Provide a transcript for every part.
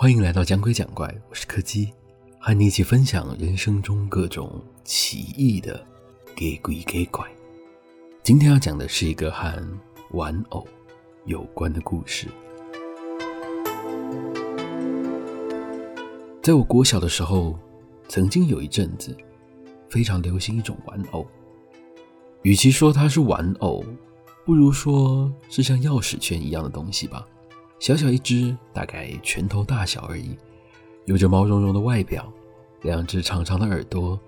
欢迎来到讲鬼讲怪，我是柯基，和你一起分享人生中各种奇异的给鬼给怪。今天要讲的是一个和玩偶有关的故事。在我国小的时候，曾经有一阵子非常流行一种玩偶，与其说它是玩偶，不如说是像钥匙圈一样的东西吧。小小一只，大概拳头大小而已，有着毛茸茸的外表，两只长长的耳朵，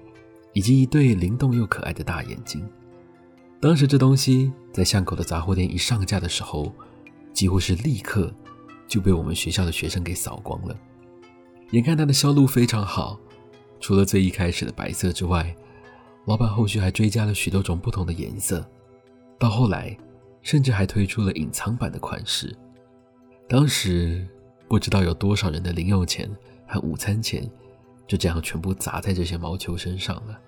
以及一对灵动又可爱的大眼睛。当时这东西在巷口的杂货店一上架的时候，几乎是立刻就被我们学校的学生给扫光了。眼看它的销路非常好，除了最一开始的白色之外，老板后续还追加了许多种不同的颜色，到后来甚至还推出了隐藏版的款式。当时不知道有多少人的零用钱和午餐钱就这样全部砸在这些毛球身上了。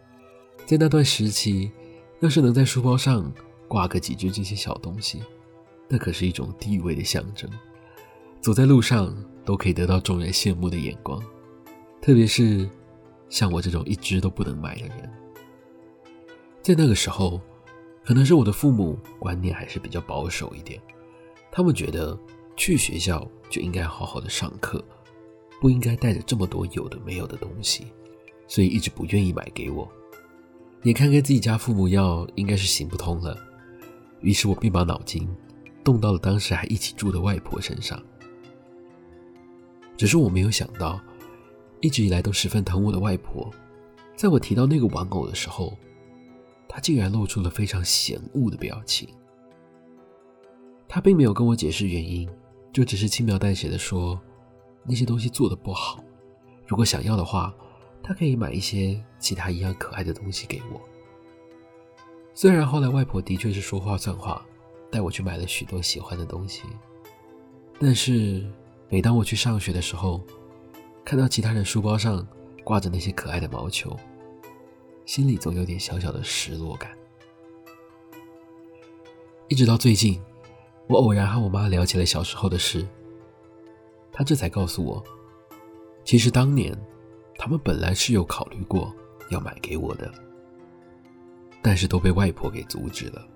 在那段时期，要是能在书包上挂个几只这些小东西，那可是一种地位的象征，走在路上都可以得到众人羡慕的眼光。特别是像我这种一只都不能买的人，在那个时候，可能是我的父母观念还是比较保守一点，他们觉得。去学校就应该好好的上课，不应该带着这么多有的没有的东西，所以一直不愿意买给我。眼看跟自己家父母要，应该是行不通了，于是我便把脑筋动到了当时还一起住的外婆身上。只是我没有想到，一直以来都十分疼我的外婆，在我提到那个玩偶的时候，她竟然露出了非常嫌恶的表情。她并没有跟我解释原因。就只是轻描淡写的说，那些东西做的不好，如果想要的话，他可以买一些其他一样可爱的东西给我。虽然后来外婆的确是说话算话，带我去买了许多喜欢的东西，但是每当我去上学的时候，看到其他人书包上挂着那些可爱的毛球，心里总有点小小的失落感。一直到最近。我偶然和我妈聊起了小时候的事，她这才告诉我，其实当年他们本来是有考虑过要买给我的，但是都被外婆给阻止了。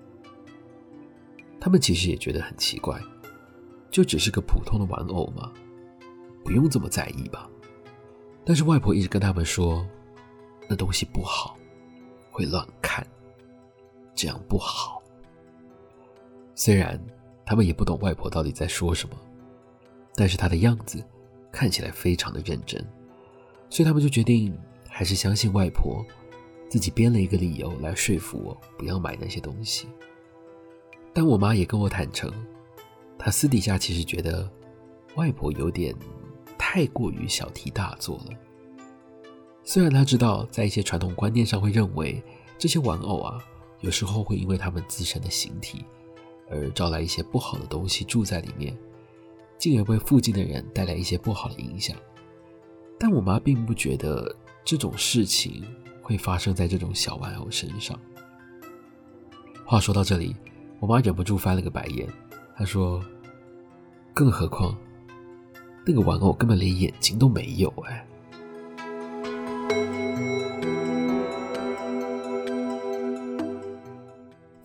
他们其实也觉得很奇怪，就只是个普通的玩偶嘛，不用这么在意吧。但是外婆一直跟他们说，那东西不好，会乱看，这样不好。虽然。他们也不懂外婆到底在说什么，但是她的样子看起来非常的认真，所以他们就决定还是相信外婆，自己编了一个理由来说服我不要买那些东西。但我妈也跟我坦诚，她私底下其实觉得外婆有点太过于小题大做了。虽然她知道在一些传统观念上会认为这些玩偶啊，有时候会因为他们自身的形体。而招来一些不好的东西住在里面，进而为附近的人带来一些不好的影响。但我妈并不觉得这种事情会发生在这种小玩偶身上。话说到这里，我妈忍不住翻了个白眼，她说：“更何况，那个玩偶根本连眼睛都没有哎。”